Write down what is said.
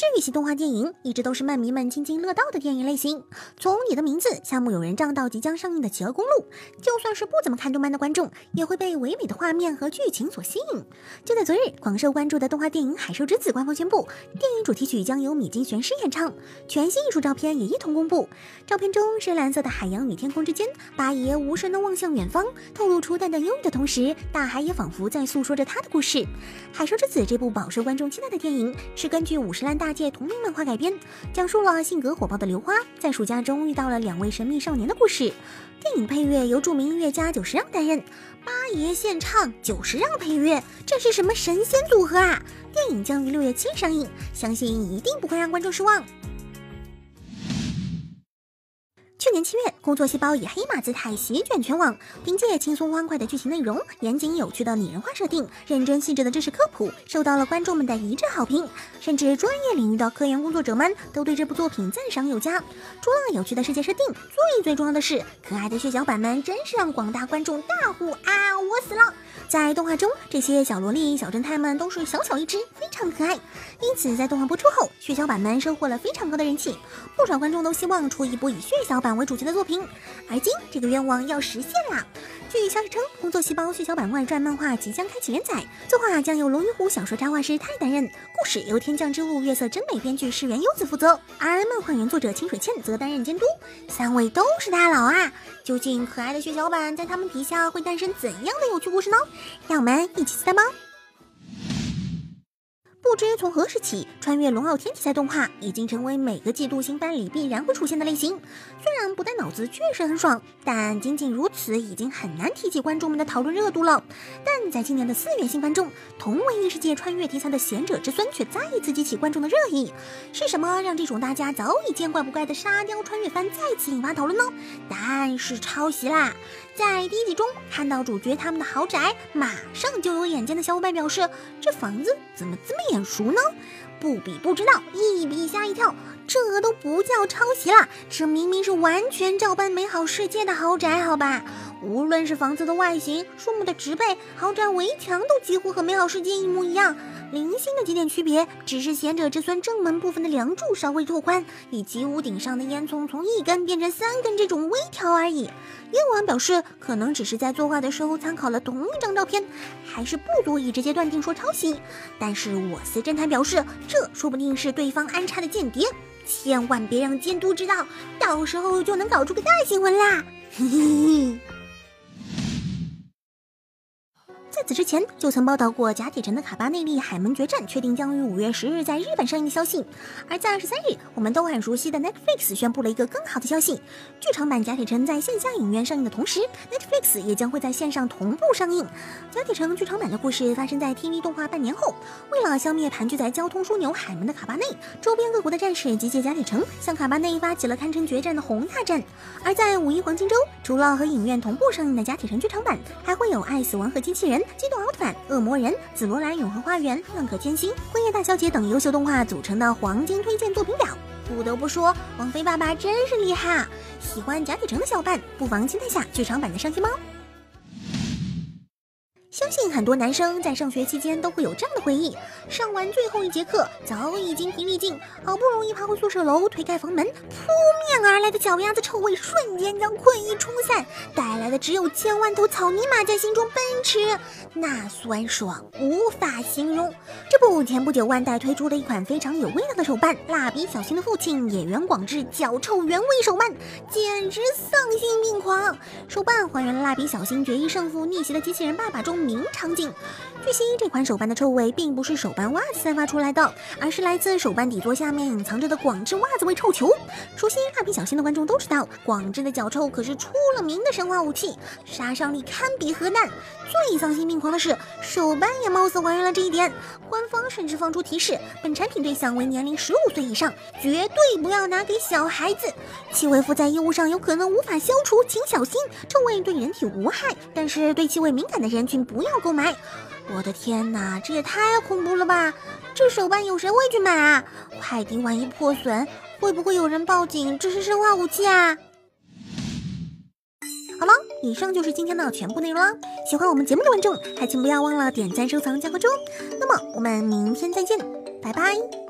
治愈系动画电影一直都是漫迷们津津乐道的电影类型。从你的名字、夏目友人帐到即将上映的《企鹅公路》，就算是不怎么看动漫的观众，也会被唯美的画面和剧情所吸引。就在昨日，广受关注的动画电影《海兽之子》官方宣布，电影主题曲将由米津玄师演唱，全新艺术照片也一同公布。照片中深蓝色的海洋与天空之间，八爷无声地望向远方，透露出淡淡忧郁的同时，大海也仿佛在诉说着他的故事。《海兽之子》这部饱受观众期待的电影，是根据五十岚大。界同名漫画改编，讲述了性格火爆的刘花在暑假中遇到了两位神秘少年的故事。电影配乐由著名音乐家久石让担任，八爷献唱，久石让配乐，这是什么神仙组合啊！电影将于六月七上映，相信一定不会让观众失望。七月，工作细胞以黑马姿态席卷全网，凭借轻松欢快的剧情内容、严谨有趣的拟人化设定、认真细致的知识科普，受到了观众们的一致好评。甚至专业领域的科研工作者们都对这部作品赞赏有加。除了有趣的世界设定，最最重要的是，可爱的血小板们真是让广大观众大呼啊！我死了！在动画中，这些小萝莉、小侦探们都是小小一只，非常可爱。因此，在动画播出后，血小板们收获了非常高的人气。不少观众都希望出一部以血小板为主主角的作品，而今这个愿望要实现了。据消息称，《工作细胞血小板外传》漫画即将开启连载，作画将由龙与虎小说插画师泰担任，故事由天降之物月色真美编剧石原优子负责，而漫画原作者清水茜则担任监督。三位都是大佬啊！究竟可爱的血小板在他们底下会诞生怎样的有趣故事呢？让我们一起期待吧！不知从何时起，穿越龙傲天题材动画已经成为每个季度新番里必然会出现的类型。虽然不带脑子确实很爽，但仅仅如此已经很难提起观众们的讨论热度了。但在今年的四月新番中，同为异世界穿越题材的《贤者之孙》却再一次激起观众的热议。是什么让这种大家早已见怪不怪的沙雕穿越番再次引发讨论呢？答案是抄袭啦！在第一集中看到主角他们的豪宅，马上就有眼尖的小伙伴表示：“这房子怎么这么眼熟呢？”不比不知道，一比吓一跳，这都不叫抄袭了，这明明是完全照搬《美好世界》的豪宅，好吧？无论是房子的外形、树木的植被、豪宅围墙，都几乎和《美好世界》一模一样。零星的几点区别，只是贤者之孙正门部分的梁柱稍微拓宽，以及屋顶上的烟囱从一根变成三根这种微调而已。业务网表示，可能只是在作画的时候参考了同一张照片，还是不足以直接断定说抄袭。但是我司侦探表示，这说不定是对方安插的间谍，千万别让监督知道，到时候就能搞出个大新闻啦！嘿嘿嘿。在此之前，就曾报道过甲铁城的卡巴内利海门决战确定将于五月十日在日本上映的消息。而在二十三日，我们都很熟悉的 Netflix 宣布了一个更好的消息：剧场版甲铁城在线下影院上映的同时，Netflix 也将会在线上同步上映。甲铁城剧场版的故事发生在 TV 动画半年后，为了消灭盘踞在交通枢纽海门的卡巴内，周边各国的战士集结甲铁城，向卡巴内发起了堪称决战的宏大战。而在五一黄金周，除了和影院同步上映的甲铁城剧场版，还会有《爱死亡》和《机器人》。机动奥特曼、恶魔人、紫罗兰永恒花园、浪客剑心、辉夜大小姐等优秀动画组成的黄金推荐作品表。不得不说，王菲爸爸真是厉害啊！喜欢贾铁城的小伙伴，不妨期待下剧场版的上线猫。相信很多男生在上学期间都会有这样的回忆：上完最后一节课，早已精疲力尽，好不容易爬回宿舍楼，推开房门，扑面而来的脚丫子臭味瞬间将困意冲散，带来的只有千万头草泥马在心中奔驰，那酸爽无法形容。这部前不久万代推出的一款非常有味道的手办——蜡笔小新的父亲野原广志脚臭原味手办，简直丧心病狂！手办还原了蜡笔小新决一胜负逆袭的机器人爸爸中。名场景。据悉，这款手办的臭味并不是手办袜子散发出来的，而是来自手办底座下面隐藏着的广志袜子味臭球。熟悉蜡笔小新的观众都知道，广志的脚臭可是出了名的神话武器，杀伤力堪比核弹。最丧心病狂的是，手办也貌似还原了这一点。官方甚至放出提示，本产品对象为年龄十五岁以上，绝对不要拿给小孩子。气味附在衣物上有可能无法消除，请小心。臭味对人体无害，但是对气味敏感的人群不不要购买。我的天哪，这也太恐怖了吧！这手办有谁会去买啊？快递万一破损，会不会有人报警？这是生化武器啊！好了，以上就是今天的全部内容了。喜欢我们节目的观众，还请不要忘了点赞、收藏、加关注。那么我们明天再见，拜拜。